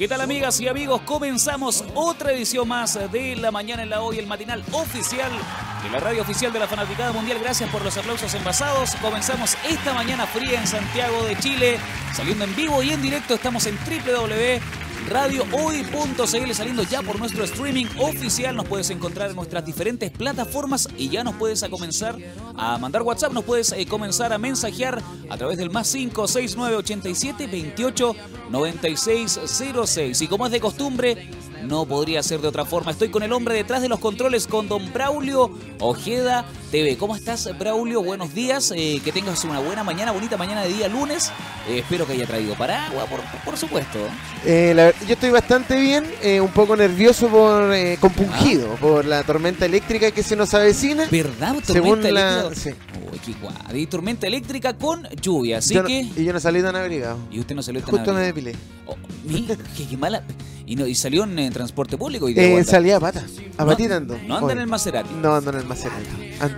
¿Qué tal amigas y amigos? Comenzamos otra edición más de La Mañana en la Hoy, el matinal oficial de la radio oficial de la Fanaticada Mundial. Gracias por los aplausos envasados. Comenzamos esta mañana fría en Santiago de Chile, saliendo en vivo y en directo. Estamos en www.radiohoy.cl, saliendo ya por nuestro streaming oficial. Nos puedes encontrar en nuestras diferentes plataformas y ya nos puedes a comenzar a mandar WhatsApp, nos puedes eh, comenzar a mensajear a través del más 569 87 28 96 06. Y como es de costumbre, no podría ser de otra forma. Estoy con el hombre detrás de los controles, con don Braulio Ojeda TV. ¿Cómo estás, Braulio? Buenos días. Eh, que tengas una buena mañana, bonita mañana de día lunes. Eh, espero que haya traído paraguas, por, por supuesto. Eh, la yo estoy bastante bien, eh, un poco nervioso por compungido por la tormenta eléctrica que se nos avecina. ¿Verdad? Tormenta Según la- eléctrica. sí. Uy, qué guay. Y tormenta eléctrica con lluvia, así Yo no- que. y yo no salí tan abrigado. Y usted no salió tan Justo me abrigado. depilé. Oh, mira, qué, qué mala. Y, no, y salió en, en transporte público y Eh, vuelta. salí a pata, a No- patita ando. No anda Hoy. en el Maserati. No ando en el Maserati.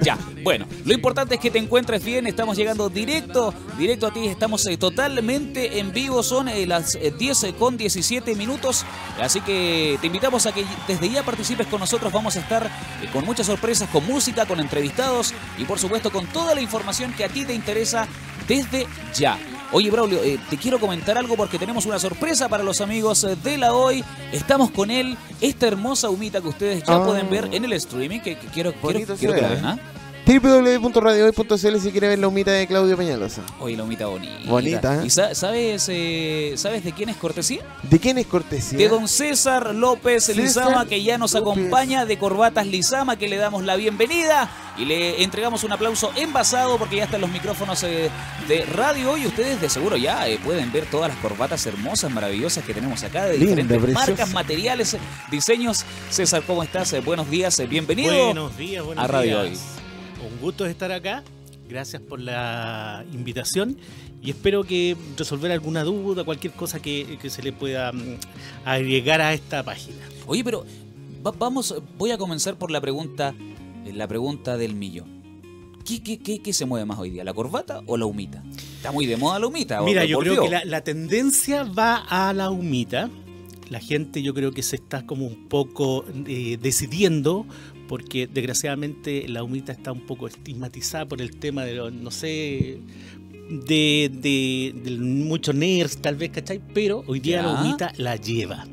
Ya, bueno, lo importante es que te encuentres bien, estamos llegando directo, directo a ti, estamos eh, totalmente en vivo, son eh, las eh, 10 con 17 minutos, así que te invitamos a que desde ya participes con nosotros, vamos a estar eh, con muchas sorpresas, con música, con entrevistados y por supuesto con toda la información que a ti te interesa desde ya. Oye, Braulio, eh, te quiero comentar algo porque tenemos una sorpresa para los amigos eh, de la hoy. Estamos con él, esta hermosa humita que ustedes ya Ah. pueden ver en el streaming, que, que quiero, quiero, quiero que la ¿eh? vean, ¿ah? www.radiohoy.cl si quiere ver la humita de Claudio Peñalosa. Oye, la humita bonita. Bonita, ¿eh? ¿Y sa- sabes, eh, sabes de quién es cortesía? ¿De quién es cortesía? De don César López César Lizama, que ya nos López. acompaña, de Corbatas Lizama, que le damos la bienvenida y le entregamos un aplauso envasado porque ya están los micrófonos eh, de radio y ustedes de seguro ya eh, pueden ver todas las corbatas hermosas, maravillosas que tenemos acá de Linda, diferentes preciosa. marcas, materiales, diseños. César, ¿cómo estás? Eh, buenos días, eh, bienvenido. Buenos días, buenos a Radio días. Un gusto estar acá. Gracias por la invitación y espero que resolver alguna duda, cualquier cosa que, que se le pueda mm, agregar a esta página. Oye, pero va- vamos, voy a comenzar por la pregunta, eh, la pregunta del millón. ¿Qué, qué, qué, qué se mueve más hoy día, la corbata o la humita? Está muy de moda la humita. Mira, yo creo que la, la tendencia va a la humita. La gente yo creo que se está como un poco eh, decidiendo porque desgraciadamente la humita está un poco estigmatizada por el tema de, lo- no sé, de, de, de muchos nerds tal vez, ¿cachai? Pero hoy día Ya. la humita la lleva.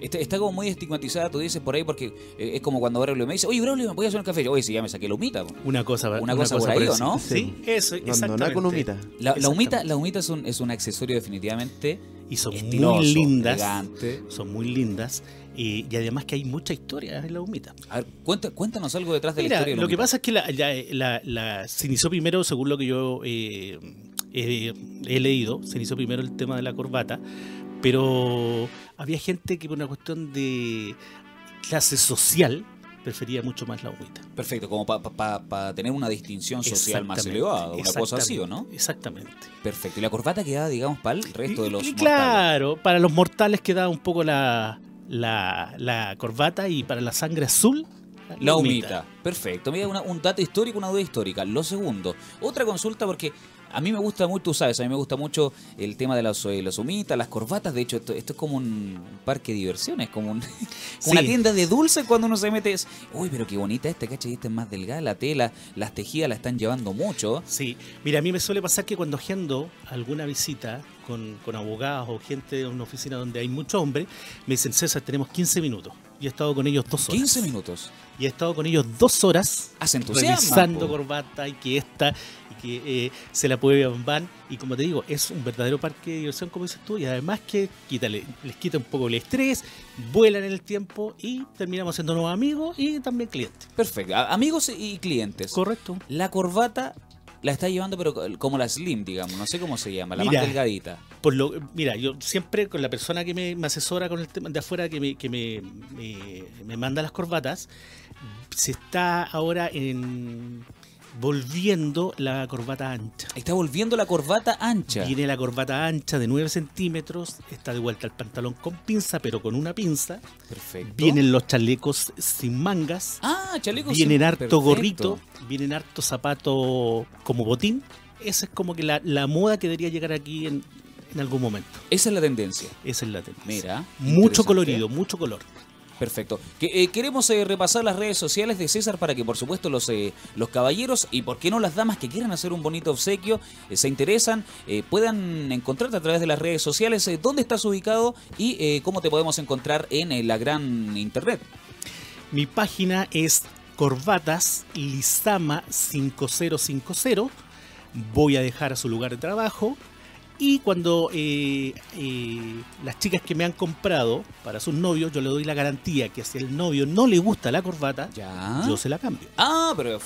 Está, está como muy estigmatizada, tú dices por ahí, porque eh, es como cuando Braulio me dice, oye, Braulio, ¿me voy a hacer un café? Yo, Oye, si ya me saqué la humita. po". Una cosa, Una cosa por ahí, ¿o no? Sí, eso, exactamente. con humita. La, la humita, la humita es un, es un accesorio definitivamente Y son estiloso, muy lindas. elegante. Son muy lindas. Y, y además que hay mucha historia en la humita. A ver, cuéntanos algo detrás de la historia de la lo que pasa es que la, la- la- la- se inició primero, según lo que yo eh, eh, he leído, se inició primero el tema de la corbata, pero había gente que por una cuestión de clase social prefería mucho más la humita. Perfecto, como para tener una distinción social más elevada, una cosa así, ¿o no? exactamente. Perfecto. Y la corbata queda, digamos, para el resto de los y mortales. claro, para los mortales queda un poco la, la, la corbata y para la sangre azul, La humita. Perfecto. Mira, una- un dato histórico, una duda histórica. Lo segundo, otra consulta porque a mí me gusta mucho, tú sabes, a mí me gusta mucho el tema de las, eh, las humitas, las corbatas. De hecho, esto, esto es como un parque de diversiones, como, un- como Sí. una tienda de dulces cuando uno se mete. Es, Uy, pero qué bonita esta, ¿cachai? Esta es más delgada, la tela, las tejidas la están llevando mucho. Sí, mira, a mí me suele pasar que cuando agendo alguna visita con, con abogados o gente de una oficina donde hay muchos hombres, me dicen, César, tenemos 15 minutos. Y he estado con ellos dos horas. 15 minutos. Y he estado con ellos dos horas Hace revisando po. corbata y que esta que eh, se la puede van y como te digo es un verdadero parque de diversión como dices tú y además que quítale, les quita un poco el estrés vuelan en el tiempo y terminamos siendo nuevos amigos y también clientes Perfecto. Amigos y clientes. correcto La corbata la está llevando, pero como la slim, digamos. No sé cómo se llama, la Mira. más delgadita. por lo mira yo siempre con la persona que me, me asesora con el tema de afuera que me, que me, me, me manda las corbatas se está ahora en volviendo la corbata ancha Está volviendo la corbata ancha. Viene la corbata ancha de 9 centímetros, está de vuelta el pantalón con pinza, pero con una pinza. Perfecto. Vienen los chalecos sin mangas. Ah, chalecos. vienen harto perfecto. gorrito, vienen harto zapato como botín. Esa es como que la, la moda que debería llegar aquí en, en algún momento. Esa es la tendencia. Esa es la tendencia. Mira. Mucho colorido, mucho color. Perfecto. Que, eh, queremos eh, repasar las redes sociales de César para que, por supuesto, los, eh, los caballeros y, por qué no, las damas que quieran hacer un bonito obsequio, se interesan, puedan encontrarte a través de las redes sociales, dónde estás ubicado y cómo te podemos encontrar en la gran internet. Mi página es Corbatas Lizama 5050. Voy a dejar a su lugar de trabajo. Y cuando eh, eh, las chicas que me han comprado para sus novios, yo le doy la garantía que si el novio no le gusta la corbata, Ya. yo se la cambio. Ah, pero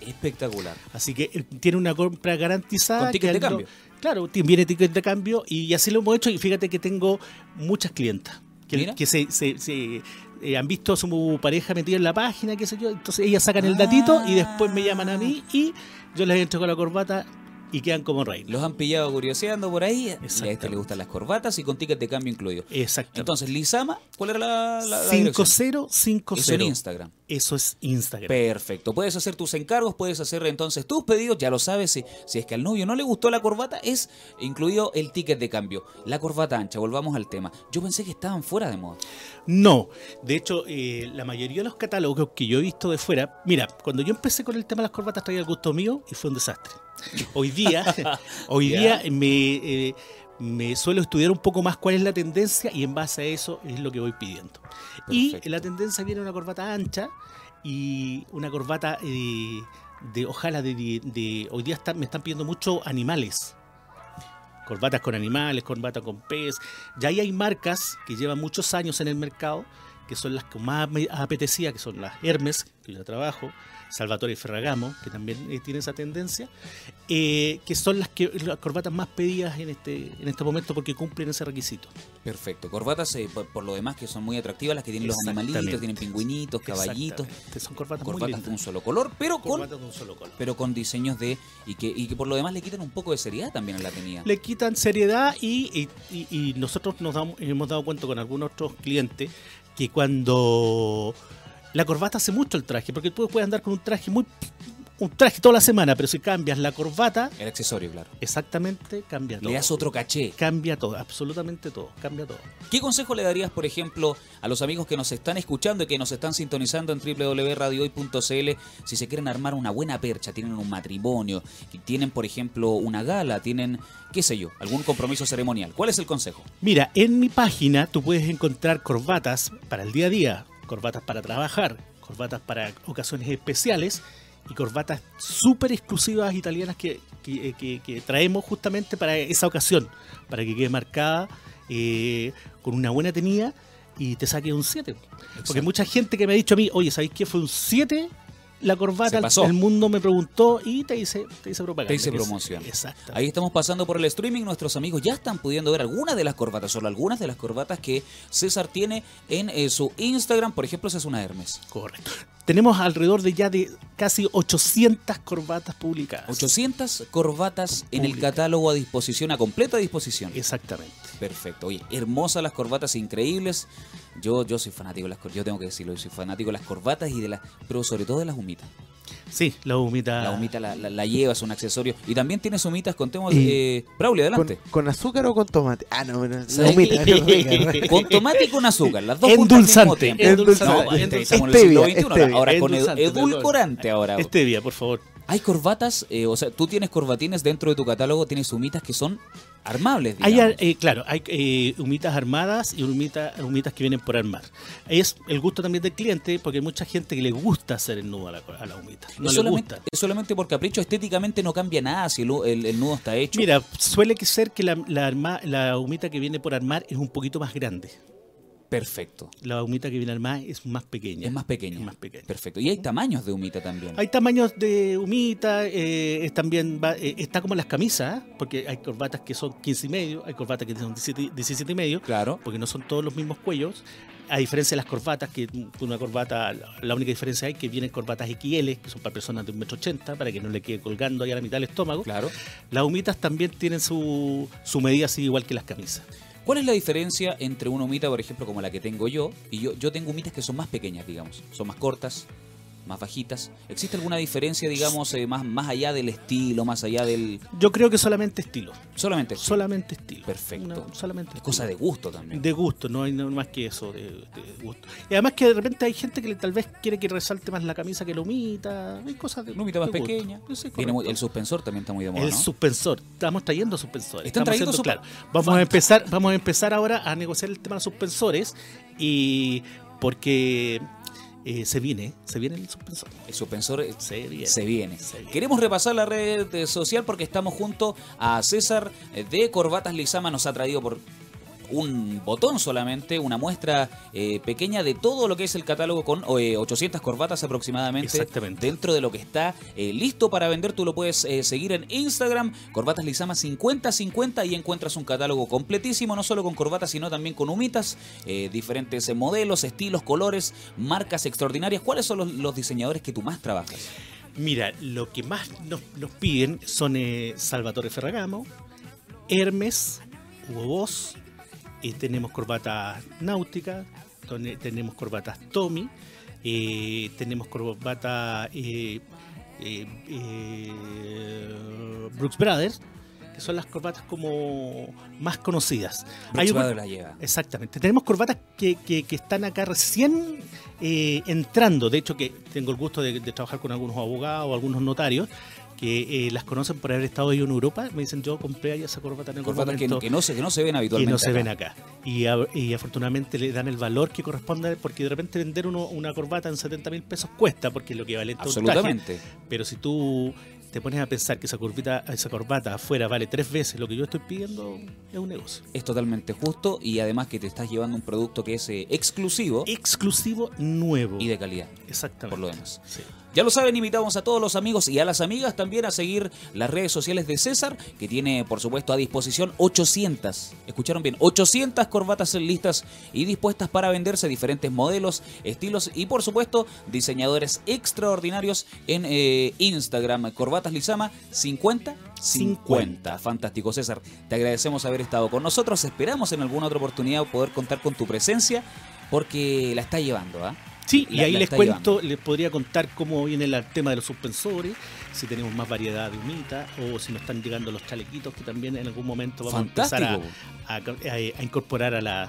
espectacular. Así que eh, tiene una compra garantizada. Con ticket que de no- cambio. Claro, viene ticket de cambio y así lo hemos hecho. Y fíjate que tengo muchas clientas que, se, se- se, eh, han visto a su pareja metida en la página, qué sé yo. Entonces ellas sacan el datito y después me llaman a mí y yo les entrego la corbata y quedan como reinas. Los han pillado curioseando por ahí. Y a este le gustan las corbatas y con ticket de cambio incluido. Exactamente. Entonces, Lizama, ¿cuál era la, la, la dirección? 5050. Eso en Instagram. Eso es Instagram. Perfecto. Puedes hacer tus encargos, puedes hacer entonces tus pedidos, ya lo sabes. Si, si es que al novio no le gustó la corbata, es incluido el ticket de cambio. La corbata ancha, volvamos al tema. Yo pensé que estaban fuera de moda. No, de hecho, eh, la mayoría de los catálogos que yo he visto de fuera, mira, cuando yo empecé con el tema de las corbatas traía el gusto mío y fue un desastre. Hoy día, hoy día me, eh, me suelo estudiar un poco más cuál es la tendencia y en base a eso es lo que voy pidiendo. Y Perfecto. la tendencia viene una corbata ancha y una corbata eh, de, ojalá, de, de- de- hoy día está- me están pidiendo mucho animales. Corbatas con animales, corbatas con pez. Ya ahí hay marcas que llevan muchos años en el mercado, que son las que más me apetecía, que son las Hermes, que yo trabajo, Salvatore Ferragamo, que también eh, tiene esa tendencia, eh, que son las, que, las corbatas más pedidas en este, en este momento porque cumplen ese requisito. Perfecto. Corbatas, eh, por, por lo demás, que son muy atractivas, las que tienen los animalitos, tienen pingüinitos, caballitos. Son corbatas, muy corbatas de un solo color, pero con, de un solo color. pero con diseños de. Y que, y que por lo demás le quitan un poco de seriedad también a la tenida. le quitan seriedad y, y- y- y nosotros nos damos- hemos dado cuenta con algunos otros clientes que cuando la corbata hace mucho el traje, porque tú puedes andar con un traje muy un traje toda la semana, pero si cambias la corbata, El accesorio, claro. exactamente cambia todo. Le das otro caché. Cambia todo, absolutamente todo, cambia todo. ¿Qué consejo le darías, por ejemplo, a los amigos que nos están escuchando y que nos están sintonizando en www.radiohoy.cl si se quieren armar una buena percha, tienen un matrimonio, tienen, por ejemplo, una gala, tienen, qué sé yo, algún compromiso ceremonial? ¿Cuál es el consejo? Mira, en mi página tú puedes encontrar corbatas para el día a día, corbatas para trabajar, corbatas para ocasiones especiales y corbatas súper exclusivas italianas que, que- que- que traemos justamente para esa ocasión, para que quede marcada eh, con una buena tenida y te saque un 7. Porque mucha gente que me ha dicho a mí, oye, ¿sabéis qué fue un 7? La corbata, el mundo me preguntó y te hice, te hice propaganda. Te hice promoción. Exacto. Ahí estamos pasando por el streaming. Nuestros amigos ya están pudiendo ver algunas de las corbatas, solo algunas de las corbatas que César tiene en eh, su Instagram. Por ejemplo, esa es una Hermes. Correcto. Tenemos alrededor de ya de casi 800 corbatas publicadas. 800 corbatas en el catálogo a disposición, a completa disposición. Exactamente. Perfecto. Oye, hermosas las corbatas, increíbles. Yo, yo soy fanático de las corbatas. Yo tengo que decirlo, yo soy fanático de las corbatas y de las, pero sobre todo de las humitas. Sí, la humita. La humita la, la, la lleva, es un accesorio. Y también tienes humitas, contemos. Eh, Braulio, ¿Con, adelante. con azúcar o con tomate? Ah, no, no, la ¿Sabes humita, rica. Con tomate y con azúcar, las dos juntas al mismo Endulzante. tiempo. Endulzante. No, Endulzante. estamos en el siglo Stevia, XXI, stevia. ahora con edulcorante ahora. Stevia, por favor. Hay corbatas, eh, o sea, tú tienes corbatines dentro de tu catálogo, tienes humitas que son armables, Hay, eh, claro, hay eh, humitas armadas y humita- humitas que vienen por armar. Es el gusto también del cliente, porque hay mucha gente que le gusta hacer el nudo a la, a la humita. No es, le solamente, gusta. es solamente por capricho, estéticamente no cambia nada si el, el- el nudo está hecho. Mira, suele que ser que la, la, arma- la humita que viene por armar es un poquito más grande. Perfecto. La humita que viene armada es más pequeña. Es más pequeña. Es más pequeña. Perfecto. Y hay tamaños de humita también. Hay tamaños de humita, eh, es también va- eh, está como las camisas, porque hay corbatas que son 15 y medio, hay corbatas que son 17, 17 y medio, Claro. porque no son todos los mismos cuellos. A diferencia de las corbatas, que una corbata, la única diferencia hay que vienen corbatas XL, que son para personas de 1,80m, para que no le quede colgando ahí a la mitad del estómago. Claro. Las humitas también tienen su, su medida así igual que las camisas. ¿Cuál es la diferencia entre una humita, por ejemplo, como la que tengo yo? Y yo, yo tengo humitas que son más pequeñas, digamos. Son más cortas, más bajitas. ¿Existe alguna diferencia, digamos, eh, más, más allá del estilo, más allá del... Yo creo que solamente estilo. Solamente estilo. Solamente estilo. Perfecto. Solamente Es cosa de gusto también. De gusto, no hay no más que eso, de, de gusto. Y además que de repente hay gente que tal vez quiere que resalte más la camisa que la humita, hay cosas de humita más de pequeña. Sí, muy- el suspensor también está muy de moda, El ¿no? suspensor. Estamos trayendo suspensores. Están Estamos trayendo claro. Vamos a empezar, vamos a empezar ahora a negociar el tema de los suspensores y porque eh, se viene, se viene el suspensor. El suspensor eh, Se viene. se viene. Se viene. Queremos repasar la red social porque estamos junto a César eh, de Corbatas Lizama. Nos ha traído por un botón solamente, una muestra eh, pequeña de todo lo que es el catálogo con eh, 800 corbatas aproximadamente. Exactamente. Dentro de lo que está eh, listo para vender, tú lo puedes eh, seguir en Instagram, Corbatas Lizama 5050 y encuentras un catálogo completísimo, no solo con corbatas, sino también con humitas, eh, diferentes eh, modelos, estilos, colores, marcas extraordinarias. ¿Cuáles son los, los diseñadores que tú más trabajas? Mira, lo que más nos, nos piden son eh, Salvatore Ferragamo, Hermes, Hugo Boss, tenemos corbatas náuticas, tenemos corbatas Tommy, eh, tenemos corbatas eh, eh, Brooks Brothers, que son las corbatas como más conocidas. Brooks Brothers lleva. Exactamente. Tenemos corbatas que, que- que están acá recién entrando. De hecho, que tengo el gusto de, de trabajar con algunos abogados o algunos notarios que eh, las conocen por haber estado yo en Europa. Me dicen, yo compré ahí esa corbata en algún que, momento que no se, que no se ven y habitualmente. no se acá. ven acá. Y, a- y afortunadamente le dan el valor que corresponde, porque de repente vender uno- una corbata en 70 mil pesos cuesta, porque es lo a un traje. Absolutamente. Pero si tú te pones a pensar que esa, corbita, esa corbata afuera vale tres veces lo que yo estoy pidiendo, es un negocio. Es totalmente justo y además que te estás llevando un producto que es eh, exclusivo Exclusivo nuevo. y de calidad, Exactamente. por lo demás. Sí. Ya lo saben, invitamos a todos los amigos y a las amigas también a seguir las redes sociales de César, que tiene, por supuesto, a disposición 800, escucharon bien, 800 corbatas listas y dispuestas para venderse diferentes modelos, estilos y, por supuesto, diseñadores extraordinarios en eh, Instagram. Corbatas Lizama 50 50. Fantástico, César. Te agradecemos haber estado con nosotros. Esperamos en alguna otra oportunidad poder contar con tu presencia porque la está llevando, ¿ah? Sí, y ahí les cuento, les podría contar cómo viene el tema de los suspensores, si tenemos más variedad de humita o si nos están llegando los chalequitos que también en algún momento vamos Fantástico. a empezar a, a- a- a incorporar a la,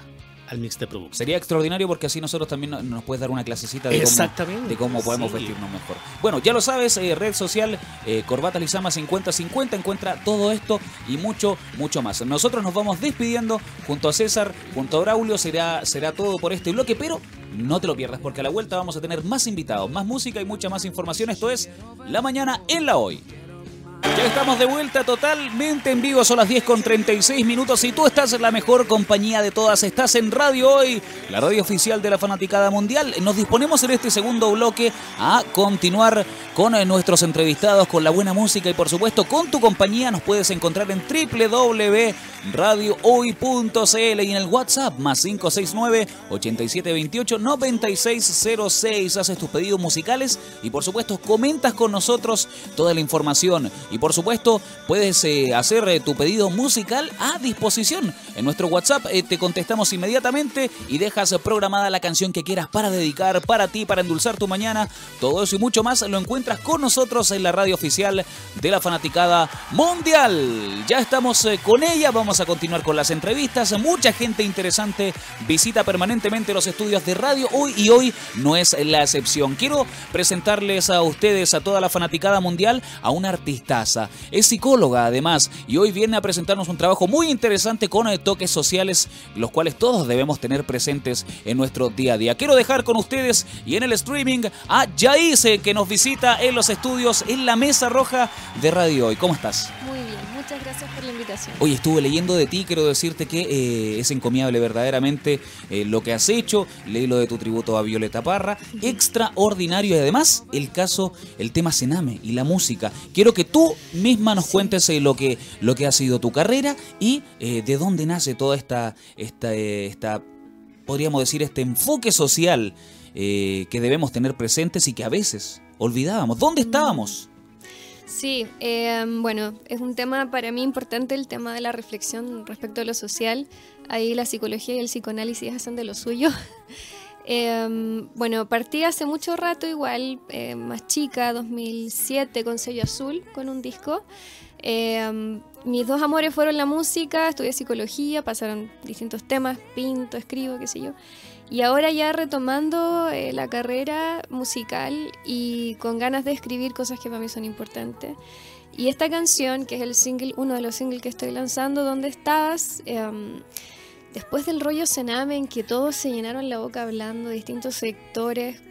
al mix de productos. Sería extraordinario porque así nosotros también no- nos puedes dar una clasecita de cómo, de cómo podemos sí. vestirnos mejor. Bueno, ya lo sabes, eh, red social eh, Corbatas Lizama 5050 encuentra todo esto y mucho, mucho más. Nosotros nos vamos despidiendo junto a César, junto a Braulio, será, será todo por este bloque, pero no te lo pierdas porque a la vuelta vamos a tener más invitados, más música y mucha más información. Esto es La Mañana en la Hoy. Ya estamos de vuelta totalmente en vivo, son las 10 con 36 minutos y tú estás en la mejor compañía de todas, estás en Radio Hoy, la radio oficial de la Fanaticada Mundial. Nos disponemos en este segundo bloque a continuar con eh, nuestros entrevistados, con la buena música y por supuesto con tu compañía. Nos puedes encontrar en www.radiohoy.cl y en el WhatsApp más 569 8728 9606. Haces tus pedidos musicales y por supuesto comentas con nosotros toda la información. Por supuesto puedes eh, hacer eh, tu pedido musical a disposición. En nuestro WhatsApp eh, te contestamos inmediatamente y dejas programada la canción que quieras para dedicar, para ti, para endulzar tu mañana. Todo eso y mucho más lo encuentras con nosotros en la radio oficial de la Fanaticada Mundial. Ya estamos con ella, vamos a continuar con las entrevistas. Mucha gente interesante visita permanentemente los estudios de radio hoy y hoy no es la excepción. Quiero presentarles a ustedes, a toda la Fanaticada Mundial, a una Es psicóloga además y hoy viene a presentarnos un trabajo muy interesante con eh, toques sociales, los cuales todos debemos tener presentes en nuestro día a día. Quiero dejar con ustedes y en el streaming a Yaise que nos visita en los estudios en la mesa roja de Radio Hoy. ¿Cómo estás? Muy bien, muchas gracias por la invitación. Oye, estuve leyendo de ti, quiero decirte que eh, es encomiable verdaderamente eh, lo que has hecho. Leí lo de tu tributo a Violeta Parra, extraordinario y además el caso, el tema Sename y la música. Quiero que tú misma nos cuentes eh, lo que lo que ha sido tu carrera y de dónde nace toda esta esta esta podríamos decir este enfoque social que debemos tener presentes y que a veces olvidábamos. ¿Dónde estábamos? Sí, eh, bueno, es un tema para mí importante el tema de la reflexión respecto a lo social. Ahí la psicología y el psicoanálisis hacen de lo suyo. Em, bueno, partí hace mucho rato igual, eh, más chica, 2007, con sello azul, con un disco. Em, mis dos amores fueron la música, estudié psicología, pasaron distintos temas, pinto, escribo, qué sé yo. Y ahora ya retomando eh, la carrera musical y con ganas de escribir cosas que para mí son importantes. Y esta canción, que es el single, uno de los singles que estoy lanzando, ¿Dónde estabas? Em, después del rollo Sename en que todos se llenaron la boca hablando, distintos sectores,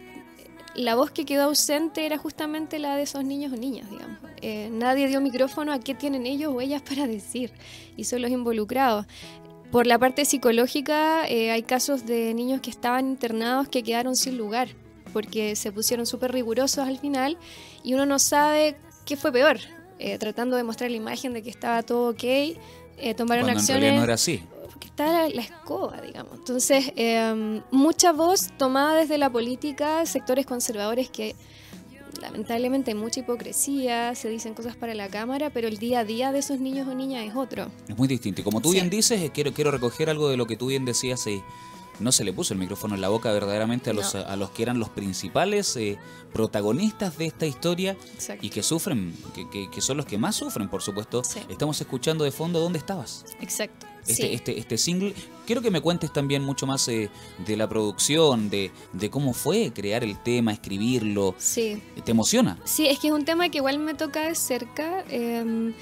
la voz que quedó ausente era justamente la de esos niños o niñas, digamos. Eh, nadie dio micrófono a qué tienen ellos o ellas para decir, y son los involucrados. Por la parte psicológica, eh, hay casos de niños que estaban internados que quedaron sin lugar, porque se pusieron súper rigurosos al final y uno no sabe qué fue peor, eh, tratando de mostrar la imagen de que estaba todo ok, eh, tomaron Cuando acciones. en realidad no era así. Porque está la, la escoba, digamos. Entonces, eh, mucha voz tomada desde la política, sectores conservadores que lamentablemente hay mucha hipocresía, se dicen cosas para la cámara, pero el día a día de esos niños o niñas es otro. Es muy distinto. Y como tú Sí. bien dices, eh, quiero, quiero recoger algo de lo que tú bien decías. eh, no se le puso el micrófono en la boca verdaderamente a los, No. a los que eran los principales eh, protagonistas de esta historia Exacto. y que sufren, que, que- que son los que más sufren, por supuesto. Sí. Estamos escuchando de fondo ¿Dónde estabas? Exacto. Este, sí. este, este single. Quiero que me cuentes también mucho más eh, de la producción, de, de cómo fue crear el tema, escribirlo. sí. ¿Te emociona? Sí, es que es un tema que igual me toca de cerca. eh,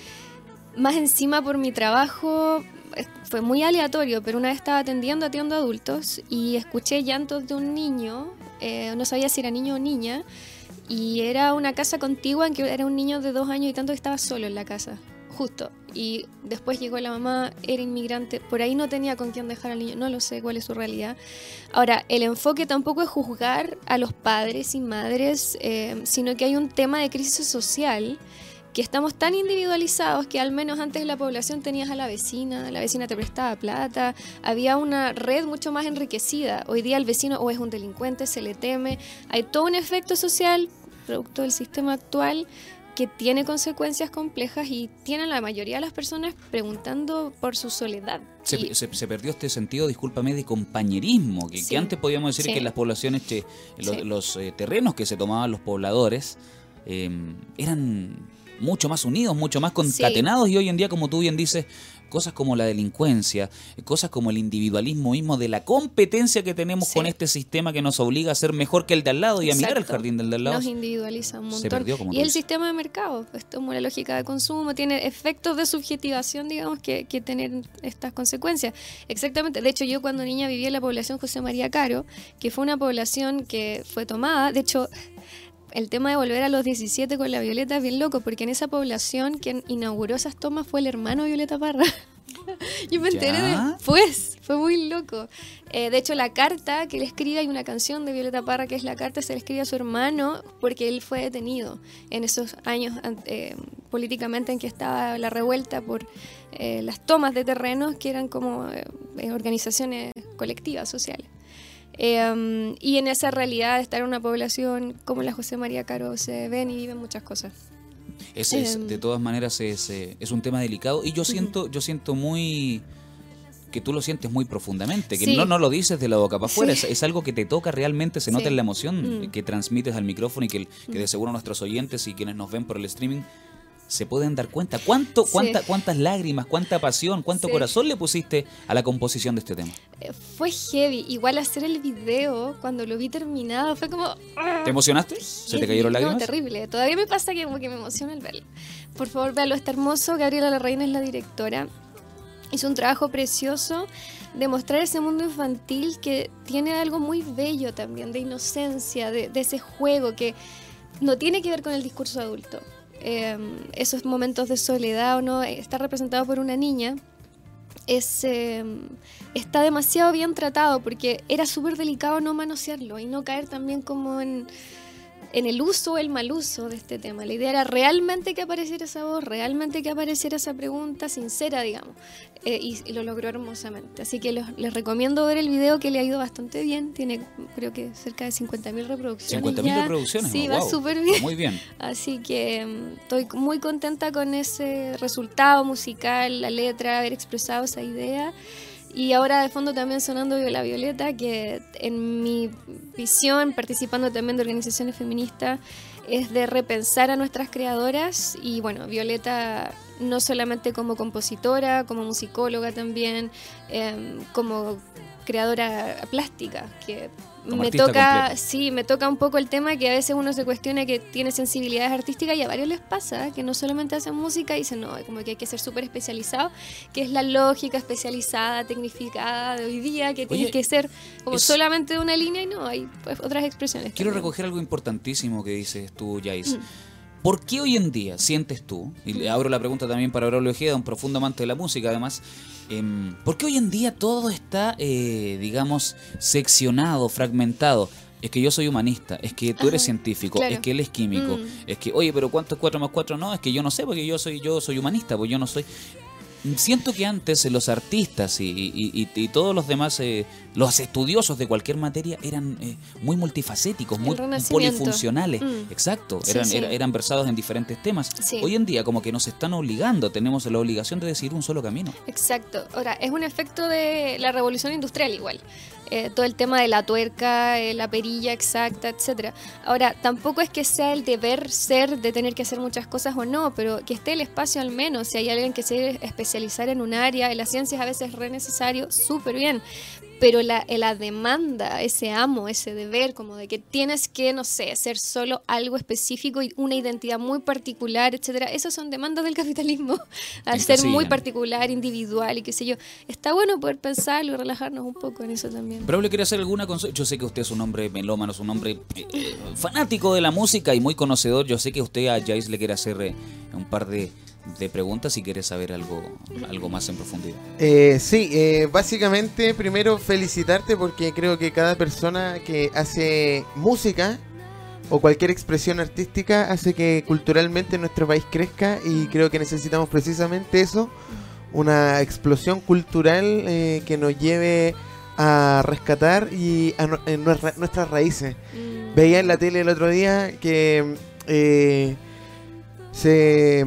más encima por mi trabajo, eh, fue muy aleatorio, pero una vez estaba atendiendo, atiendo adultos y escuché llantos de un niño, eh, no sabía si era niño o niña, y era una casa contigua en que era un niño de dos años y tanto que estaba solo en la casa, justo. Y después llegó la mamá, era inmigrante, por ahí no tenía con quién dejar al niño, no lo sé cuál es su realidad. Ahora, el enfoque tampoco es juzgar a los padres y madres, eh, sino que hay un tema de crisis social que estamos tan individualizados que al menos antes la población tenías a la vecina, la vecina te prestaba plata, había una red mucho más enriquecida. Hoy día el vecino o es un delincuente, se le teme, hay todo un efecto social producto del sistema actual que tiene consecuencias complejas y tienen la mayoría de las personas preguntando por su soledad. Se, Y- se- se perdió este sentido, discúlpame, de compañerismo, que, antes podíamos decir Sí. que las poblaciones, che, lo- Sí. los eh, terrenos que se tomaban los pobladores eh, eran mucho más unidos, mucho más concatenados y hoy en día, como tú bien dices, cosas como la delincuencia, cosas como el individualismo mismo de la competencia que tenemos Sí. con este sistema que nos obliga a ser mejor que el de al lado y a mirar el jardín del de al lado. Nos individualiza un montón. y el dices. sistema de mercado, es como la lógica de consumo, tiene efectos de subjetivación, digamos, que, que tener estas consecuencias. Exactamente. De hecho, yo cuando niña vivía en la población José María Caro, que fue una población que fue tomada, de hecho... El tema de volver a los 17 con la Violeta es bien loco, porque en esa población quien inauguró esas tomas fue el hermano de Violeta Parra. Yo me enteré ¿Ya? después, fue muy loco. Eh, de hecho, la carta que él escribe, hay una canción de Violeta Parra que es la carta, se le escribe a su hermano porque él fue detenido en esos años eh, políticamente en que estaba la revuelta por eh, las tomas de terrenos que eran como eh, organizaciones colectivas, sociales. Eh, y en esa realidad de estar en una población como la José María Caro se ven y viven muchas cosas. Es, es- Em. de todas maneras es, eh, es un tema delicado y yo siento, yo siento muy que tú lo sientes muy profundamente, que Sí. no, no lo dices de la boca para afuera, Sí. es, es algo que te toca realmente, se nota Sí. en la emoción Mm. que transmites al micrófono y que, que de seguro nuestros oyentes y quienes nos ven por el streaming se pueden dar cuenta. ¿Cuánto, Sí. cuánta, ¿Cuántas lágrimas, cuánta pasión, cuánto Sí. corazón le pusiste a la composición de este tema? Eh, fue heavy. Igual hacer el video, cuando lo vi terminado, fue como... ¡ah! ¿Te emocionaste? ¿Se te cayeron lágrimas? No, terrible. Todavía me pasa que como que me emociona el verlo. Por favor, véalo, está hermoso. Gabriela Larraín es la directora. Hizo un trabajo precioso de mostrar ese mundo infantil que tiene algo muy bello también, de inocencia, de, de ese juego que no tiene que ver con el discurso adulto. Eh, esos momentos de soledad o no, está representado por una niña es, eh, está demasiado bien tratado porque era súper delicado no manosearlo y no caer también como en, en el uso o el mal uso de este tema. La idea era realmente que apareciera esa voz, realmente que apareciera esa pregunta sincera, digamos, eh, y, y lo logró hermosamente. Así que los- les recomiendo ver el video que le ha ido bastante bien, tiene creo que cerca de 50.000 reproducciones. 50.000 ya. reproducciones. Sí, va súper bien. Muy bien. Así que mm, estoy muy contenta con ese resultado musical, la letra, haber expresado esa idea. Y ahora de fondo también sonando La Violeta, que en mi visión, participando también de organizaciones feministas, es de repensar a nuestras creadoras. Y bueno, Violeta no solamente como compositora, como musicóloga también, em, como creadora plástica, que me toca, sí, me toca un poco el tema que a veces uno se cuestiona que tiene sensibilidades artísticas y a varios les pasa, que no solamente hacen música y dicen, no, como que hay que ser súper especializado, que es la lógica especializada, tecnificada de hoy día, que tiene que ser como solamente de una línea y no, hay pues, otras expresiones. Quiero recoger algo importantísimo que dices tú, Jais. Mm. ¿Por qué hoy en día sientes tú, y le abro la pregunta también para Braulio Ojeda, un profundo amante de la música además, eh, ¿por qué hoy en día todo está, eh, digamos, seccionado, fragmentado? Es que yo soy humanista, es que tú eres científico, es que él es químico, mm. es que, oye, pero ¿cuánto es 4 más 4? No, es que yo no sé, porque yo soy yo soy humanista, pues yo no soy siento que antes los artistas y, todos los demás, eh, los estudiosos de cualquier materia, eran eh, muy multifacéticos, muy polifuncionales. Mm. Exacto, eran, eran versados en diferentes temas. Hoy en día como que nos están obligando, tenemos la obligación de decidir un solo camino. Exacto. Ahora, es un efecto de la revolución industrial igual. Eh, todo el tema de la tuerca, eh, la perilla exacta, etcétera. Ahora, tampoco es que sea el deber ser de tener que hacer muchas cosas o no, pero que esté el espacio al menos. Si hay alguien que se quiere especializar en un área, en las ciencias a veces es re necesario, súper bien pero la, la, demanda, ese amo, ese deber, como de que tienes que, no sé, ser solo algo específico y una identidad muy particular, etcétera, esas son demandas del capitalismo, al ser muy particular, individual y qué sé yo. Está bueno poder pensarlo y relajarnos un poco en eso también. Pero le quiere hacer alguna Yo sé que usted es un hombre melómano, es un hombre eh, eh, fanático de la música y muy conocedor. Yo sé que usted a Jace le quiere hacer eh, un par de de preguntas si quieres saber algo, algo más en profundidad. Eh, sí, eh, básicamente primero felicitarte porque creo que cada persona que hace música o cualquier expresión artística hace que culturalmente nuestro país crezca y creo que necesitamos precisamente eso, una explosión cultural eh, que nos lleve a rescatar y a nuestras raíces. Mm. Veía en la tele el otro día que se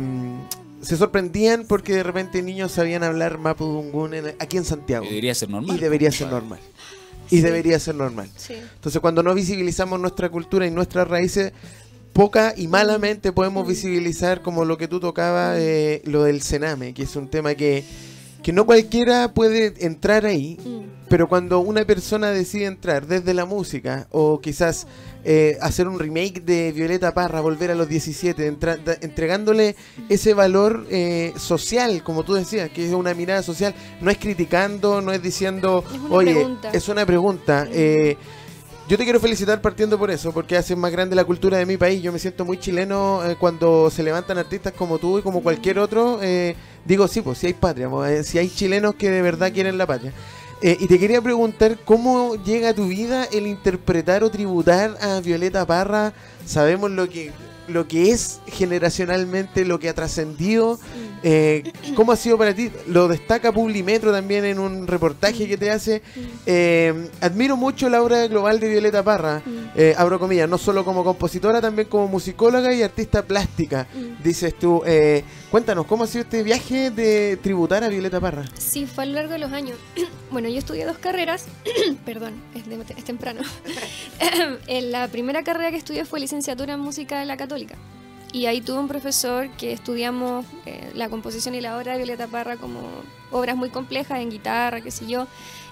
se sorprendían porque de repente niños sabían hablar mapudungun aquí en Santiago. Y debería ser normal. Y debería ser normal. Y debería ser normal. Entonces, cuando no visibilizamos nuestra cultura y nuestras raíces, poca y malamente podemos visibilizar como lo que tú tocabas, eh, lo del cename, que es un tema que, que no cualquiera puede entrar ahí, mm. pero cuando una persona decide entrar desde la música o quizás eh, hacer un remake de Violeta Parra, volver a los 17, entregándole ese valor eh, social, como tú decías, que es una mirada social, no es criticando, no es diciendo, oye, es una pregunta. Eh, yo te quiero felicitar partiendo por eso, porque haces más grande la cultura de mi país. Yo me siento muy chileno cuando se levantan artistas como tú y como cualquier otro. digo, sí, pues si hay patria, si hay chilenos que de verdad quieren la patria. Eh, y te quería preguntar cómo llega a tu vida el interpretar o tributar a Violeta Parra. Sabemos lo que lo que es generacionalmente, lo que ha trascendido. Eh, ¿Cómo ha sido para ti? Lo destaca Publimetro también en un reportaje que te hace. Eh, admiro mucho la obra global de Violeta Parra, abro comillas, no solo como compositora, también como musicóloga y artista plástica, dices tú. Cuéntanos, ¿cómo ha sido este viaje de tributar a Violeta Parra? Sí, fue a lo largo de los años. bueno, yo estudié dos carreras, perdón, es, es temprano. la primera carrera que estudié fue licenciatura en música de la Católica. Y ahí tuve un profesor que estudiamos eh, la composición y la obra de Violeta Parra como obras muy complejas en guitarra, qué sé yo,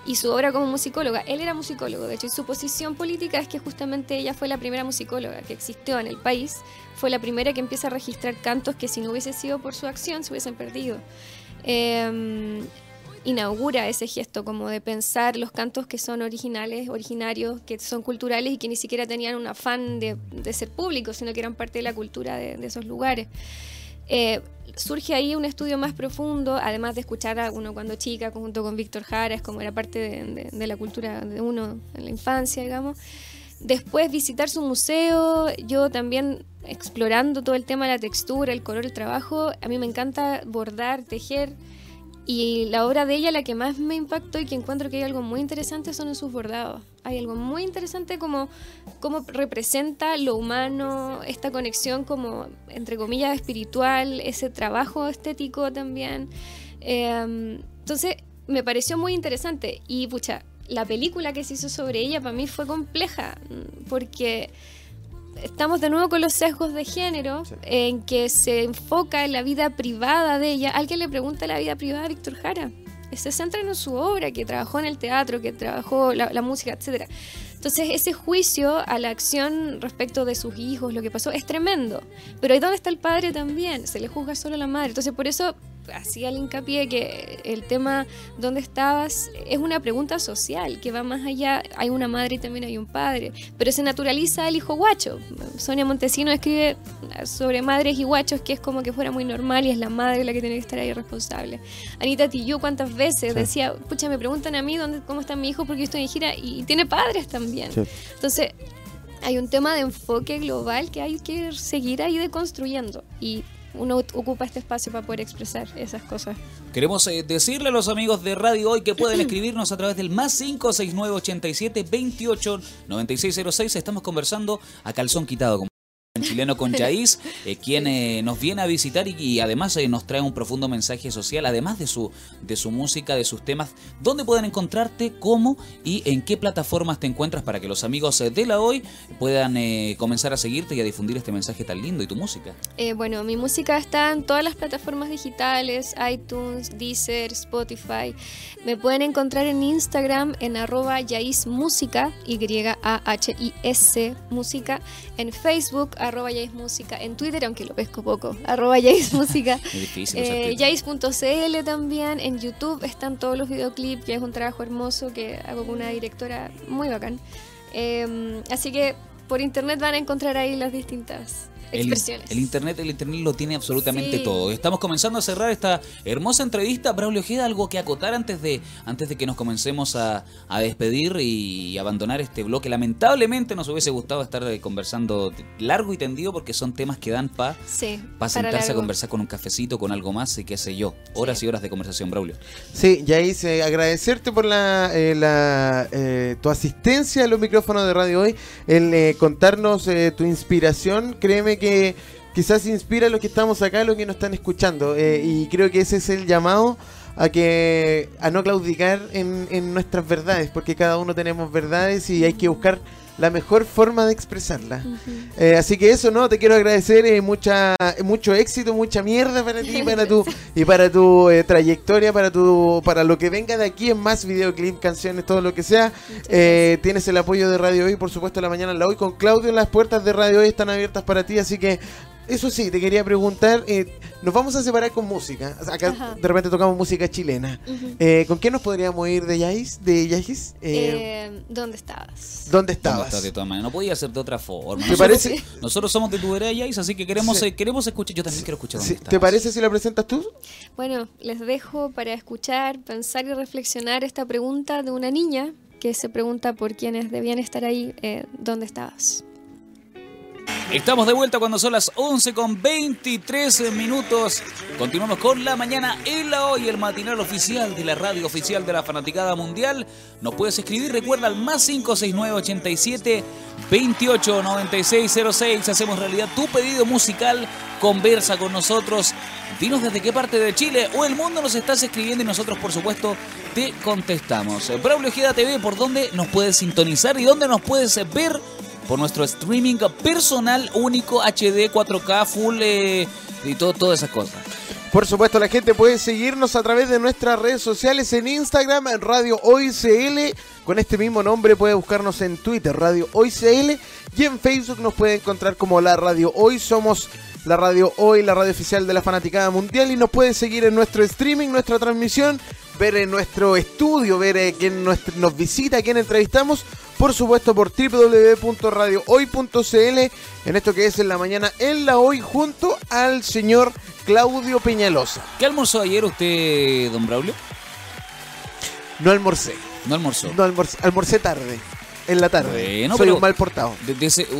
y su obra como musicóloga. Él era musicólogo, de hecho, y su posición política es que justamente ella fue la primera musicóloga que existió en el país, fue la primera que empieza a registrar cantos que si no hubiese sido por su acción se hubiesen perdido. Eh, inaugura ese gesto como de pensar los cantos que son originales, originarios, que son culturales y que ni siquiera tenían un afán de, ser públicos, sino que eran parte de la cultura de, esos lugares. Eh, surge ahí un estudio más profundo, además de escuchar a uno cuando chica, junto con Víctor Jaras, como era parte de, la cultura de uno en la infancia, digamos. Después visitar su museo, yo también explorando todo el tema de la textura, el color, el trabajo, a mí me encanta bordar, tejer, y la obra de ella, la que más me impactó y que encuentro que hay algo muy interesante son en sus bordados. Hay algo muy interesante como cómo representa lo humano, esta conexión como, entre comillas, espiritual, ese trabajo estético también. Em, entonces, me pareció muy interesante. Y pucha, la película que se hizo sobre ella para mí fue compleja, porque estamos de nuevo con los sesgos de género, en que se enfoca en la vida privada de ella. Alguien le pregunta la vida privada a Víctor Jara. Se centra en su obra, que trabajó en el teatro, que trabajó la, la música, etcétera. Entonces ese juicio a la acción respecto de sus hijos, lo que pasó, es tremendo. Pero ¿y dónde está el padre también? Se le juzga solo a la madre. Entonces por eso hacía el hincapié que el tema ¿dónde estabas? es una pregunta social que va más allá. Hay una madre y también hay un padre, pero se naturaliza el hijo guacho. Sonia Montesino escribe sobre madres y guachos que es como que fuera muy normal y es la madre la que tiene que estar ahí responsable. Anita Tillú cuántas veces decía, pucha, me preguntan a mí dónde, cómo está mi hijo porque yo estoy en gira y tiene padres también. Entonces, hay un tema de enfoque global que hay que seguir ahí deconstruyendo y uno ocupa este espacio para poder expresar esas cosas. Queremos eh, decirle a los amigos de Radio Hoy que pueden escribirnos a través del más 569 87 28 9606. Estamos conversando a calzón quitado chileno con Yaís, eh, quien eh, nos viene a visitar y, además eh, nos trae un profundo mensaje social, además de su, de su música, de sus temas. ¿Dónde pueden encontrarte? ¿Cómo? ¿Y en qué plataformas te encuentras para que los amigos de la hoy puedan comenzar a seguirte y a difundir este mensaje tan lindo y tu música? bueno, mi música está en todas las plataformas digitales, iTunes, Deezer, Spotify. Me pueden encontrar en Instagram en arroba Música, Y-A-H-I-S Música, en Facebook arroba Música, en Twitter, aunque lo pesco poco, arroba Música. eh, también, en YouTube están todos los videoclips, que es un trabajo hermoso que hago con una directora muy bacán. Em, así que por internet van a encontrar ahí las distintas el, el, internet, el internet lo tiene absolutamente todo. Estamos comenzando a cerrar esta hermosa entrevista. Braulio Ojeda, algo que acotar antes de, antes de que nos comencemos a, despedir y abandonar este bloque. Lamentablemente nos hubiese gustado estar eh, conversando largo y tendido porque son temas que dan para pa sentarse a conversar con un cafecito, con algo más y qué sé yo. Horas y horas de conversación, Braulio. Sí, ya hice agradecerte por la, eh, la eh, tu asistencia a los micrófonos de radio hoy, el contarnos tu inspiración. Créeme que quizás inspira a los que estamos acá, a los que nos están escuchando. Eh, y creo que ese es el llamado a que a no claudicar en, nuestras verdades, porque cada uno tenemos verdades y hay que buscar la mejor forma de expresarla. Eh, así que eso, ¿no? Te quiero agradecer eh, mucha, mucho éxito, mucha mierda para ti para tu, y para tu trayectoria, para tu para lo que venga de aquí en más videoclip, canciones, todo lo que sea. tienes el apoyo de Radio Hoy, por supuesto, la mañana la hoy con Claudio. Las puertas de Radio Hoy están abiertas para ti, así que eso sí, te quería preguntar, eh, nos vamos a separar con música. Acá de repente tocamos música chilena. Eh, ¿Con qué nos podríamos ir de Yais? De Yais? Eh, ¿Dónde estabas? ¿Dónde estabas? de todas maneras, no podía ser de otra forma. ¿Te nosotros, parece? Nosotros somos de tu vereda Yais, así que queremos, queremos escuchar. Yo también quiero escuchar. Dónde ¿Te parece si la presentas tú? Bueno, les dejo para escuchar, pensar y reflexionar esta pregunta de una niña que se pregunta por quiénes debían estar ahí. ¿Dónde estabas? Estamos de vuelta cuando son las 11 con 23 minutos. Continuamos con la mañana en la hoy, el matinal oficial de la radio oficial de la Fanaticada Mundial. Nos puedes escribir, recuerda al más 569 87 28 Hacemos realidad tu pedido musical. Conversa con nosotros. Dinos desde qué parte de Chile o el mundo nos estás escribiendo y nosotros, por supuesto, te contestamos. Braulio Ojeda TV, ¿por dónde nos puedes sintonizar y dónde nos puedes ver? Por nuestro streaming personal único HD 4K full eh, y todo, todas esas cosas. Por supuesto, la gente puede seguirnos a través de nuestras redes sociales en Instagram, Radio Hoy CL. Con este mismo nombre puede buscarnos en Twitter, Radio Hoy CL. Y en Facebook nos puede encontrar como La Radio Hoy. Somos la Radio Hoy, la radio oficial de la Fanaticada Mundial. Y nos puede seguir en nuestro streaming, nuestra transmisión, ver en nuestro estudio, ver eh, quién nos, visita, quién entrevistamos por supuesto por www.radiohoy.cl en esto que es en la mañana en la hoy junto al señor Claudio Peñalosa. ¿Qué almorzó ayer usted, don Braulio? No almorcé. No almorzó. No almorcé, almorcé tarde. En la tarde. Soy un mal portado.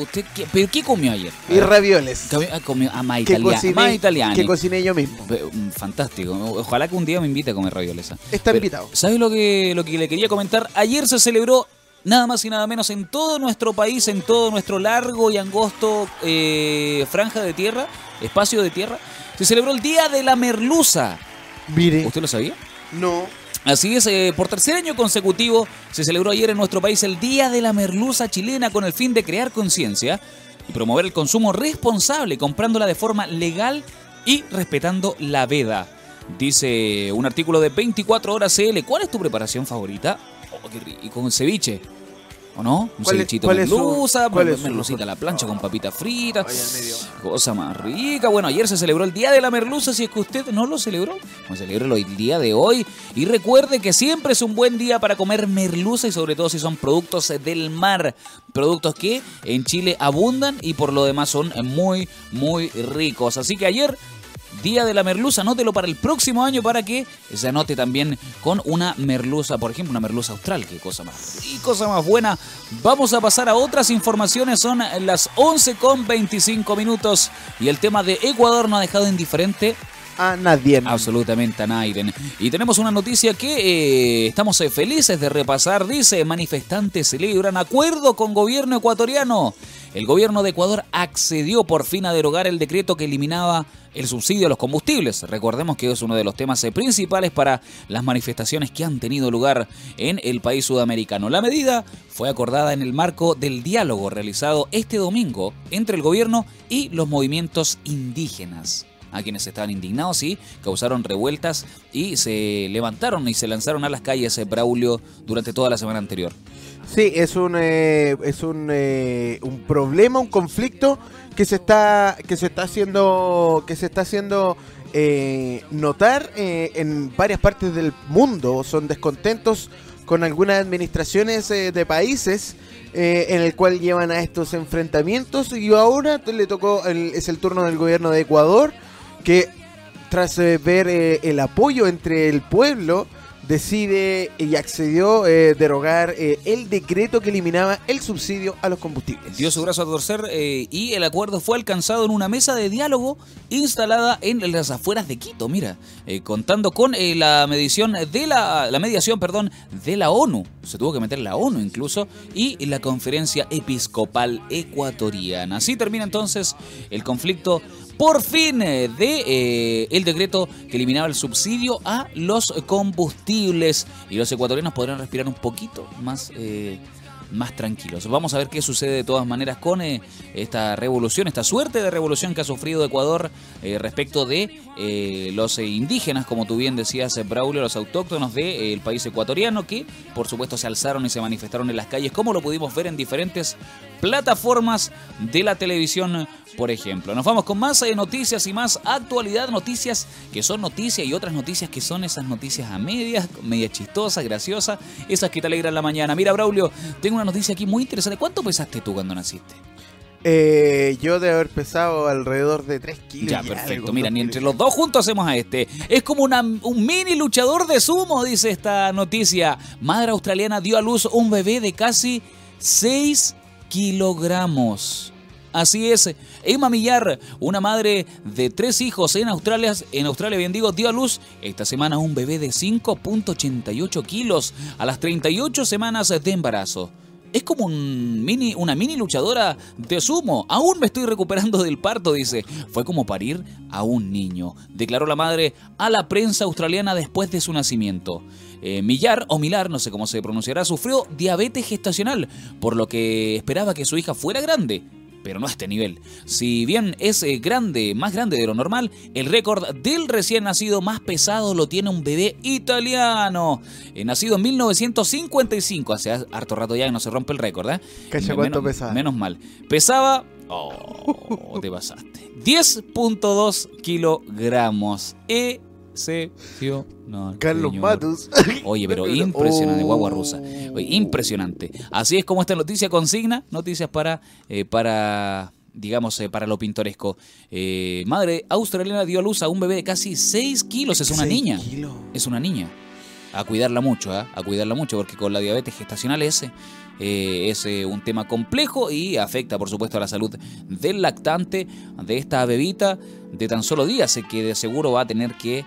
usted, ¿qué, ¿Pero qué comió ayer? Y ravioles. Ah, comió, ah, más, italiano, Que cociné yo mismo. Mm, fantástico. Ojalá que un día me invite a comer ravioles. Está invitado. ¿Sabes lo que, lo que le quería comentar? Ayer se celebró nada más y nada menos en todo nuestro país, en todo nuestro largo y angosto eh, franja de tierra, espacio de tierra, se celebró el Día de la Merluza. Mire. ¿Usted lo sabía? No. Así es, eh, por tercer año consecutivo se celebró ayer en nuestro país el Día de la Merluza Chilena con el fin de crear conciencia y promover el consumo responsable, comprándola de forma legal y respetando la veda. Dice un artículo de 24 horas CL, ¿cuál es tu preparación favorita? Oh, qué rico, ceviche. ¿O no? Un cevichito de merluza, merlucita a la plancha con papitas fritas. Cosa más rica. Bueno, ayer se celebró el Día de la Merluza. Si es que usted no lo celebró, pues celebrelo el día de hoy. Y recuerde que siempre es un buen día para comer merluza y sobre todo si son productos del mar. Productos que en Chile abundan y por lo demás son muy, muy ricos. Así que ayer Día de la Merluza, anótelo para el próximo año para que se anote también con una merluza, por ejemplo, una merluza austral, qué cosa más y cosa más buena. Vamos a pasar a otras informaciones, son las 11 con 25 minutos y el tema de Ecuador no ha dejado indiferente a nadie. Absolutamente a nadie. Y tenemos una noticia que eh, estamos eh, felices de repasar. Dice, manifestantes celebran acuerdo con gobierno ecuatoriano. El gobierno de Ecuador accedió por fin a derogar el decreto que eliminaba el subsidio a los combustibles. Recordemos que es uno de los temas eh, principales para las manifestaciones que han tenido lugar en el país sudamericano. La medida fue acordada en el marco del diálogo realizado este domingo entre el gobierno y los movimientos indígenas a quienes estaban indignados y causaron revueltas y se levantaron y se lanzaron a las calles eh, Braulio durante toda la semana anterior. Sí, es un, eh, es un, un problema, un conflicto que se está que se está haciendo que se está haciendo eh, notar eh, en varias partes del mundo son descontentos con algunas administraciones eh, de países en el cual llevan a estos enfrentamientos y ahora le tocó es el turno del gobierno de Ecuador que tras ver el apoyo entre el pueblo decide y accedió eh, derogar eh, el decreto que eliminaba el subsidio a los combustibles. Dio su brazo a torcer eh, y el acuerdo fue alcanzado en una mesa de diálogo instalada en las afueras de Quito, mira, contando con la medición de la, la mediación, perdón, de la ONU. Se tuvo que meter la ONU incluso y la conferencia episcopal ecuatoriana. Así termina entonces el conflicto por fin eh, de eh, el decreto que eliminaba el subsidio a los combustibles y los ecuatorianos podrán respirar un poquito más eh, más tranquilos. Vamos a ver qué sucede de todas maneras con esta revolución, esta suerte de revolución que ha sufrido Ecuador respecto de eh, los indígenas, como tú bien decías, Braulio, los autóctonos del país ecuatoriano, que por supuesto se alzaron y se manifestaron en las calles, como lo pudimos ver en diferentes plataformas de la televisión, por ejemplo. Nos vamos con más noticias y más actualidad, noticias que son noticias y otras noticias que son esas noticias a medias, media chistosas, graciosas, esas que te alegran la mañana. Mira, Braulio, tengo una noticia aquí muy interesante. ¿Cuánto pesaste tú cuando naciste? Eh, yo de haber pesado alrededor de 3 kilos. Ya, perfecto. Mira, ni entre los dos juntos hacemos a este. Es como un mini luchador de sumo, dice esta noticia. Madre australiana dio a luz un bebé de casi 6 kilogramos. Así es, Emma Millar, una madre de tres hijos en Australia, en Australia bien digo, dio a luz esta semana un bebé de 5.88 kilos a las 38 semanas de embarazo. Es como un mini, una mini luchadora de sumo. Aún me estoy recuperando del parto, dice. Fue como parir a un niño, declaró la madre a la prensa australiana después de su nacimiento. Eh, Millar, o Milar, no sé cómo se pronunciará, sufrió diabetes gestacional, por lo que esperaba que su hija fuera grande pero no a este nivel. Si bien es eh, grande, más grande de lo normal, el récord del recién nacido más pesado lo tiene un bebé italiano, eh, nacido en 1955, hace harto rato ya y no se rompe el récord, ¿eh? cuánto pesaba? Menos mal. Pesaba... Oh, te pasaste. 10.2 kilogramos. E no, Carlos Matos. Oye, pero impresionante, guagua rusa. impresionante. Así es como esta noticia consigna, noticias para, eh, para digamos, eh, para lo pintoresco. Eh, madre australiana dio a luz a un bebé de casi 6 kilos. Es una niña. Es una niña. A cuidarla mucho, a cuidarla mucho, porque con la diabetes gestacional ese es un tema complejo y afecta, por supuesto, a la salud del lactante, de esta bebita de tan solo días, que de seguro va a tener que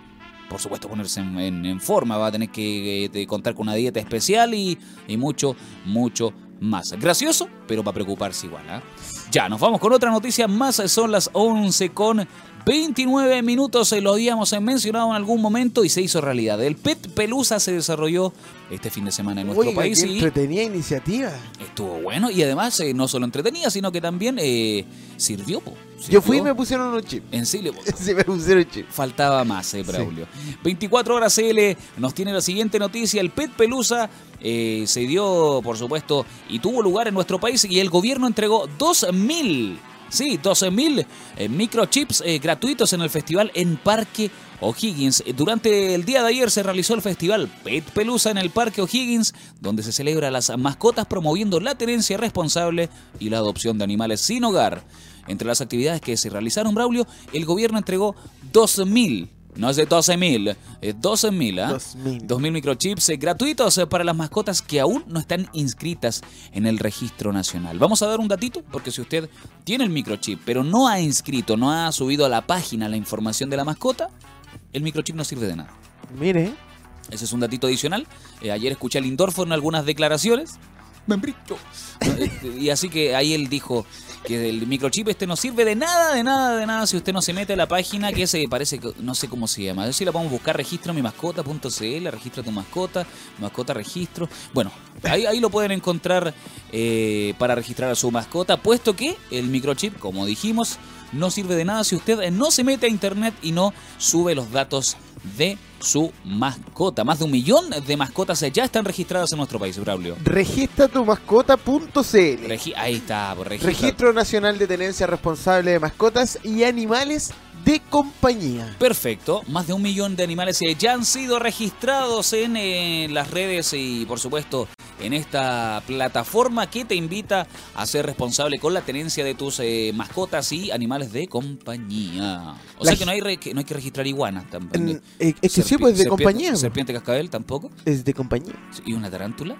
por supuesto, ponerse en, forma, va a tener que eh, contar con una dieta especial y, mucho, mucho más. Gracioso, pero va a preocuparse igual. ¿ah? Ya, nos vamos con otra noticia más. Son las 11 con 29 minutos, se lo habíamos mencionado en algún momento y se hizo realidad. El Pet Pelusa se desarrolló este fin de semana en nuestro país. Qué entretenida iniciativa. Estuvo bueno y además eh, no solo entretenía, sino que también eh, sirvió, Yo fui y me pusieron unos chips. En serio. sí, me pusieron chips. Faltaba más, eh, Braulio. 24 horas CL nos tiene la siguiente noticia. El Pet Pelusa eh, se dio, por supuesto, y tuvo lugar en nuestro país y el gobierno entregó 2.000, sí, 12.000 eh, microchips eh, gratuitos en el festival en Parque O'Higgins. Durante el día de ayer se realizó el festival Pet Pelusa en el Parque O'Higgins, donde se celebra las mascotas promoviendo la tenencia responsable y la adopción de animales sin hogar. Entre las actividades que se realizaron, Braulio, el gobierno entregó 2.000 no es de 12.000, es 12.000, ¿ah? 2.000 microchips eh, gratuitos eh, para las mascotas que aún no están inscritas en el registro nacional. Vamos a dar un datito, porque si usted tiene el microchip, pero no ha inscrito, no ha subido a la página la información de la mascota, el microchip no sirve de nada. Mire. Ese es un datito adicional. Eh, ayer escuché al Lindorfo en algunas declaraciones. Membrito. y así que ahí él dijo, que el microchip este no sirve de nada, de nada, de nada si usted no se mete a la página que se parece no sé cómo se llama. Ver si la podemos buscar registro mi mascota.cl, registra tu mascota, mascota registro. Bueno, ahí, ahí lo pueden encontrar eh, para registrar a su mascota, puesto que el microchip, como dijimos, no sirve de nada si usted no se mete a internet y no sube los datos de su mascota. Más de un millón de mascotas ya están registradas en nuestro país, Braulio. Registra tu mascota.cl. ahí está, por Registro Nacional de Tenencia Responsable de Mascotas y Animales de compañía. Perfecto, más de un millón de animales ya han sido registrados en eh, las redes y por supuesto en esta plataforma que te invita a ser responsable con la tenencia de tus eh, mascotas y animales de compañía. O sea que no hay, que no hay que registrar iguanas también. Eh, es que sí, pues de compañía. Serpiente cascabel tampoco. Es de compañía. ¿Y una tarántula?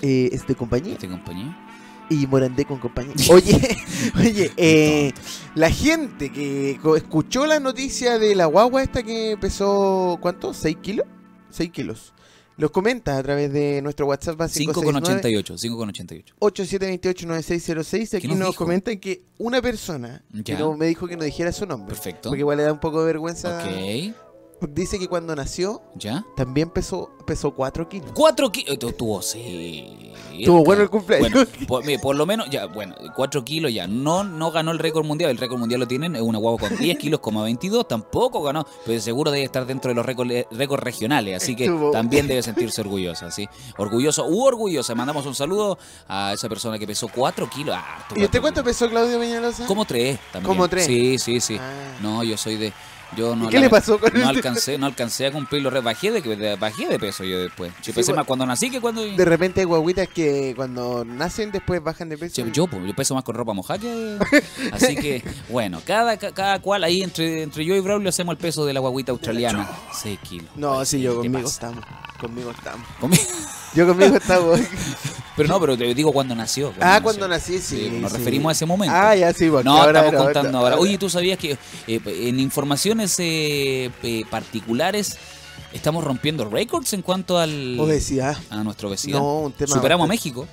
es de compañía. ¿Es de compañía? Y Morandé con compañía. Oye, oye, eh, la gente que escuchó la noticia de la guagua esta que pesó, ¿cuánto? ¿6 kilos? 6 kilos. Los comenta a través de nuestro WhatsApp 5,88. 5,88. 8728-9606. Aquí nos, comentan que una persona que no, me dijo que no dijera su nombre. Perfecto. Porque igual le da un poco de vergüenza. Ok. Dice que cuando nació, ¿Ya? también pesó, pesó 4 kilos. 4 kilos. Tuvo, sí. Tuvo bueno el cumpleaños. por, lo menos, ya, bueno, 4 kilos ya. No, no ganó el récord mundial. El récord mundial lo tienen es una guagua con 10 kilos, 22. Tampoco ganó. Pero seguro debe estar dentro de los récords, récords regionales. Así que también debe sentirse orgullosa, ¿sí? Orgulloso u orgullosa. Mandamos un saludo a esa persona que pesó 4 kilos. Ah, ¿Y usted cuánto pesó, Claudio Peñalosa? Como 3 también. Como 3. Sí, sí, sí. Ah. No, yo soy de. Yo no ¿Qué le pasó con no alcancé, no alcancé a cumplirlo, bajé de, bajé de peso yo después. Yo pesé más cuando nací que cuando... De repente hay guaguitas que cuando nacen después bajan de peso. yo, pues, yo peso más con ropa mojada. Así que, bueno, cada, cada cual ahí entre, entre yo y Braulio hacemos el peso de la guaguita australiana. 6 kilos. No, sí, yo conmigo estamos. Conmigo estamos. Yo conmigo estamos. Pero no, pero te digo cuando nació. ah, cuando nací, sí. nos referimos a ese momento. Ah, ya sí, porque No, estamos contando ahora. Oye, ¿tú sabías que eh, en informaciones eh, eh, particulares estamos rompiendo récords en cuanto al... Obesidad. A nuestra obesidad. No, un tema Superamos a México.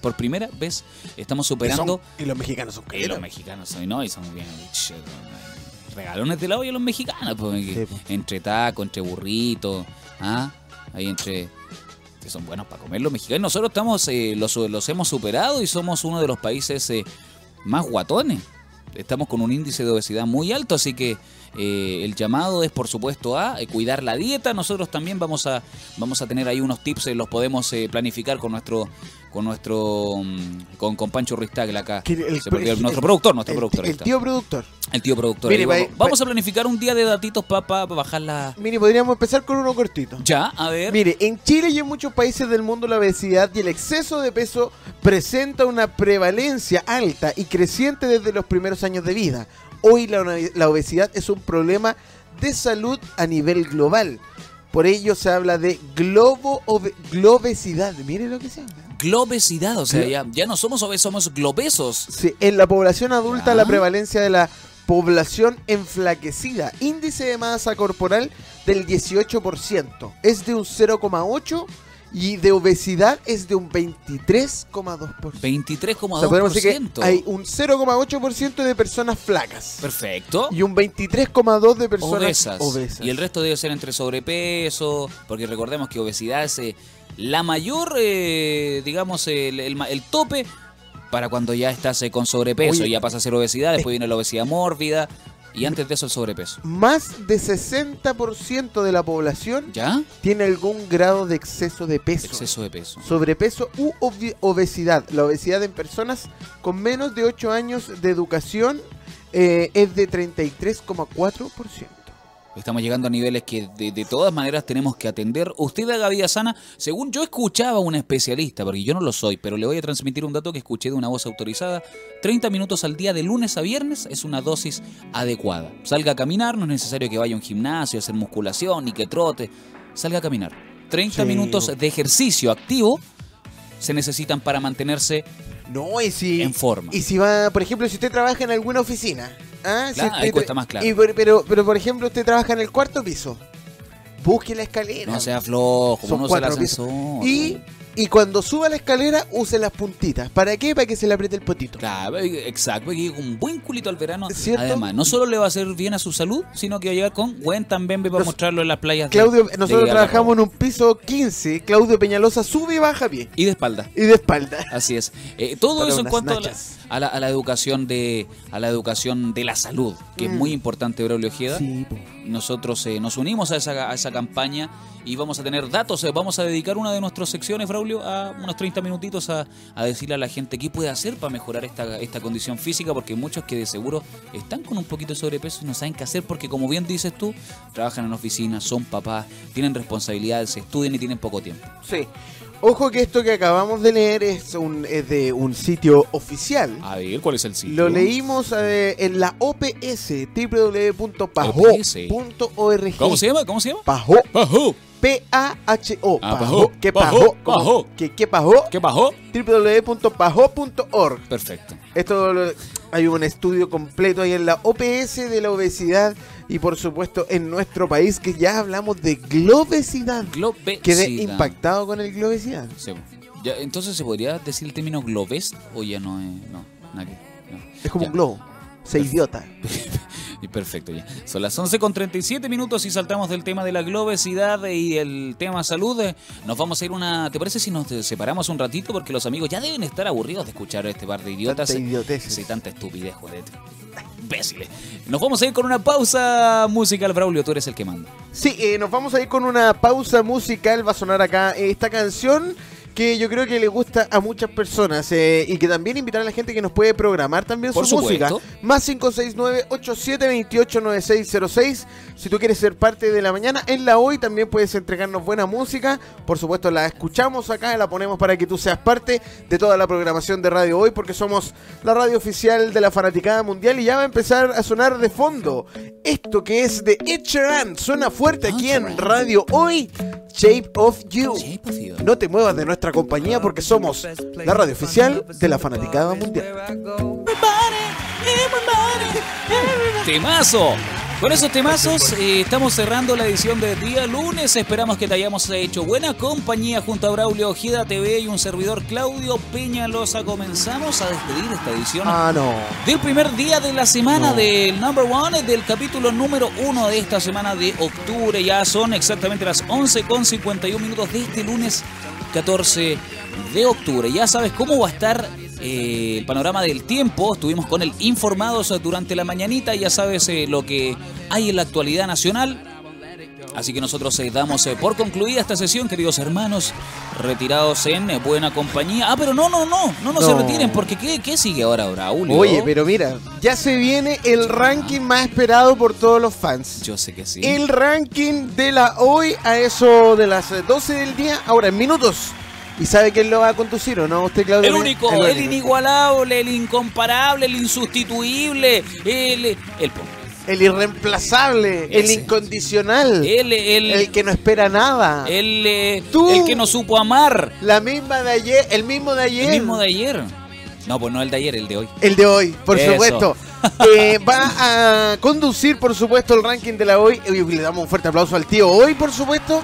Por primera vez estamos superando... Y, los mexicanos son Y los mexicanos son, ¿no? Y son bien... Regalones de la olla los mexicanos. Pues, entre tacos, entre burritos. ¿ah? Ahí entre que son buenos para comer los mexicanos. Nosotros estamos, eh, los, los, hemos superado y somos uno de los países eh, más guatones. Estamos con un índice de obesidad muy alto, así que eh, el llamado es por supuesto a cuidar la dieta. Nosotros también vamos a, vamos a tener ahí unos tips, los podemos planificar con nuestro con nuestro mm, con, con Pancho Ristagel acá. nuestro productor, nuestro productor. El tío productor. El tío productor. vamos, a planificar un día de datitos para bajar la. Mire, podríamos empezar con uno cortito. Ya, a ver. Mire, en Chile y en muchos países del mundo la obesidad y el exceso de peso presenta una prevalencia alta y creciente desde los primeros años de vida. Hoy la, la obesidad es un problema de salud a nivel global. Por ello se habla de globo globesidad. Mire lo que se habla. Globesidad, o sea, ya, ya no somos obesos, somos globesos. Sí, en la población adulta la prevalencia de la población enflaquecida, índice de masa corporal del 18%, es de un 0,8 y de obesidad es de un 23,2%. 23,2%. O sea, podemos decir que hay un 0,8% de personas flacas. Perfecto. Y un 23,2% de personas obesas. Y el resto debe ser entre sobrepeso, porque recordemos que obesidad es eh, la mayor, eh, digamos, el, el, tope para cuando ya estás eh, con sobrepeso, y ya pasa a ser obesidad, después viene la obesidad mórbida, y antes de eso el sobrepeso. Más de 60% de la población ¿Ya? tiene algún grado de exceso de peso. Exceso de peso. Sobrepeso u obesidad. La obesidad en personas con menos de 8 años de educación eh, es de 33,4%. Estamos llegando a niveles que de, todas maneras tenemos que atender. Usted haga vida sana, según yo escuchaba a un especialista, porque yo no lo soy, pero le voy a transmitir un dato que escuché de una voz autorizada. 30 minutos al día de lunes a viernes es una dosis adecuada. Salga a caminar, no es necesario que vaya a un gimnasio a hacer musculación ni que trote. Salga a caminar. 30 minutos de ejercicio activo se necesitan para mantenerse no, y si, en forma. Y si va, por ejemplo, si usted trabaja en alguna oficina Ah, ahí cuesta más claro. pero, pero, por ejemplo, usted trabaja en el cuarto piso. Busque la escalera. No sea flojo, Son no cuatro pisos. Y y cuando suba la escalera, use las puntitas. ¿Para qué? Para que se le apriete el potito. Claro, exacto. Porque un buen culito al verano. Además, no solo le va a hacer bien a su salud, sino que va a llegar con buen también para mostrarlo en las playas. Claudio, nosotros trabajamos en un piso 15. Claudio Peñalosa sube y baja bien. Y de espalda. Y de espalda. Así es. Eh, todo eso en cuanto a la, educación de a la educación de la salud, que es mm. muy importante, Braulio Ojeda. Sí, Nosotros eh, nos unimos a esa, a esa campaña y vamos a tener datos. Eh, vamos a dedicar una de nuestras secciones, Braulio, a unos 30 minutitos a, decirle a la gente qué puede hacer para mejorar esta, esta condición física, porque muchos que de seguro están con un poquito de sobrepeso y no saben qué hacer, porque como bien dices tú, trabajan en oficinas, son papás, tienen responsabilidades, estudian y tienen poco tiempo. Sí. Ojo que esto que acabamos de leer es, un, es de un sitio oficial. A ver, ¿cuál es el sitio? Lo leímos eh, en la OPS, www.pajo.org. ¿Cómo se llama? ¿Cómo se llama? Pajo. Pajo. P-A-H-O. Ah, Pajo. ¿Qué Pajo? Pajo. ¿Qué, qué Pajo? ¿Qué Pajo? www.pajo.org. Perfecto. Esto hay un estudio completo ahí en la OPS de la obesidad y por supuesto en nuestro país que ya hablamos de globesidad. Globesidad. Quedé impactado con el globesidad. entonces se podría decir el término globes o ya no es no, nada no. Es como un globo. Se idiota. y perfecto, ya. Son las 11 con 37 minutos y saltamos del tema de la globesidad y el tema salud. Nos vamos a ir una. ¿Te parece si nos separamos un ratito? Porque los amigos ya deben estar aburridos de escuchar este par de idiotas. Tanta idiotez. Sí, tanta estupidez, joder. Imbéciles. Nos vamos a ir con una pausa musical, Braulio. Tú eres el que manda. Sí, eh, nos vamos a ir con una pausa musical. Va a sonar acá esta canción que yo creo que le gusta a muchas personas eh, y que también invitar a la gente que nos puede programar también su música. Más 569-8728-9606. Si tú quieres ser parte de la mañana, en la hoy también puedes entregarnos buena música. Por supuesto, la escuchamos acá la ponemos para que tú seas parte de toda la programación de Radio Hoy, porque somos la radio oficial de la Fanaticada Mundial y ya va a empezar a sonar de fondo. Esto que es de Ed suena fuerte aquí en Radio Hoy. Shape of You. No te muevas de nuestra compañía porque somos la radio oficial de la Fanaticada Mundial. Temazo. Con esos temazos eh, estamos cerrando la edición de día lunes. Esperamos que te hayamos hecho buena compañía junto a Braulio Ojeda TV y un servidor Claudio Peñalosa. Comenzamos a despedir esta edición ah, no. del primer día de la semana del number one, del capítulo número uno de esta semana de octubre. Ya son exactamente las 11 con 51 minutos de este lunes 14 de octubre. Ya sabes cómo va a estar eh, el panorama del tiempo. Estuvimos con él informados durante la mañanita. Ya sabes eh, lo que hay en la actualidad nacional. Así que nosotros eh, damos por concluida esta sesión, queridos hermanos, retirados en buena compañía. Ah, pero no, no, no, no, no, se retiren, porque ¿qué, sigue ahora, Braulio? Oye, pero mira, ya se viene el ranking más esperado por todos los fans. Yo sé que sí. El ranking de la hoy a eso de las 12 del día, ahora en minutos. ¿Y sabe quién lo va a conducir o no? ¿Usted, Claudio? El único, el, inigualable, el incomparable, el insustituible, el, el, el irreemplazable, el incondicional, el, el, que no espera nada, el, eh, el que no supo amar. La misma de ayer, el mismo de ayer. El mismo de ayer. No, pues no el de ayer, el de hoy. El de hoy, por supuesto. Eh, va a conducir, por supuesto, el ranking de la hoy. Y le damos un fuerte aplauso al tío hoy, por supuesto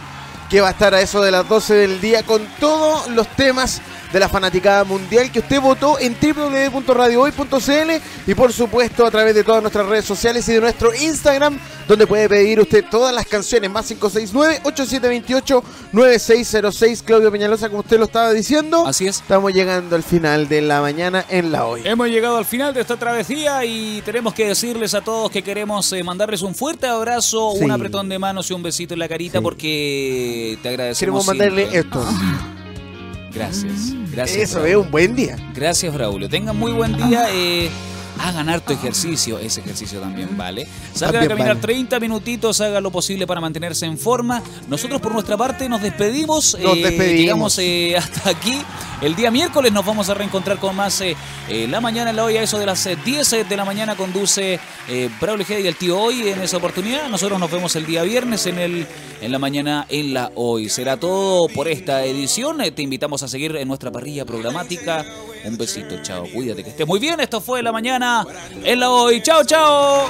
que va a estar a eso de las 12 del día con todos los temas de la fanaticada mundial que usted votó en www.radiohoy.cl y por supuesto a través de todas nuestras redes sociales y de nuestro Instagram donde puede pedir usted todas las canciones más 569-8728-9606 Claudio Peñalosa como usted lo estaba diciendo. Así es. Estamos llegando al final de la mañana en la hoy. Hemos llegado al final de esta travesía y tenemos que decirles a todos que queremos eh, mandarles un fuerte abrazo, un apretón de manos y un besito en la carita porque te agradecemos. Queremos mandarle esto. Gracias. Gracias. Eso es un buen día. Gracias, Braulio. Tengan muy buen día. Eh, hagan tu ejercicio, ese ejercicio también vale. Salgan a caminar 30 minutitos, hagan lo posible para mantenerse en forma. Nosotros por nuestra parte nos despedimos. Nos eh, despedimos. Llegamos eh, hasta aquí. El día miércoles nos vamos a reencontrar con más eh, la mañana en la hoy, a eso de las 10 de la mañana conduce Braulio G y el tío hoy en esa oportunidad. Nosotros nos vemos el día viernes en, el, en la mañana en la hoy. Será todo por esta edición. te invitamos a seguir en nuestra parrilla programática. Un besito, chao, cuídate que estés muy bien. Esto fue la mañana en la hoy. Chao, chao.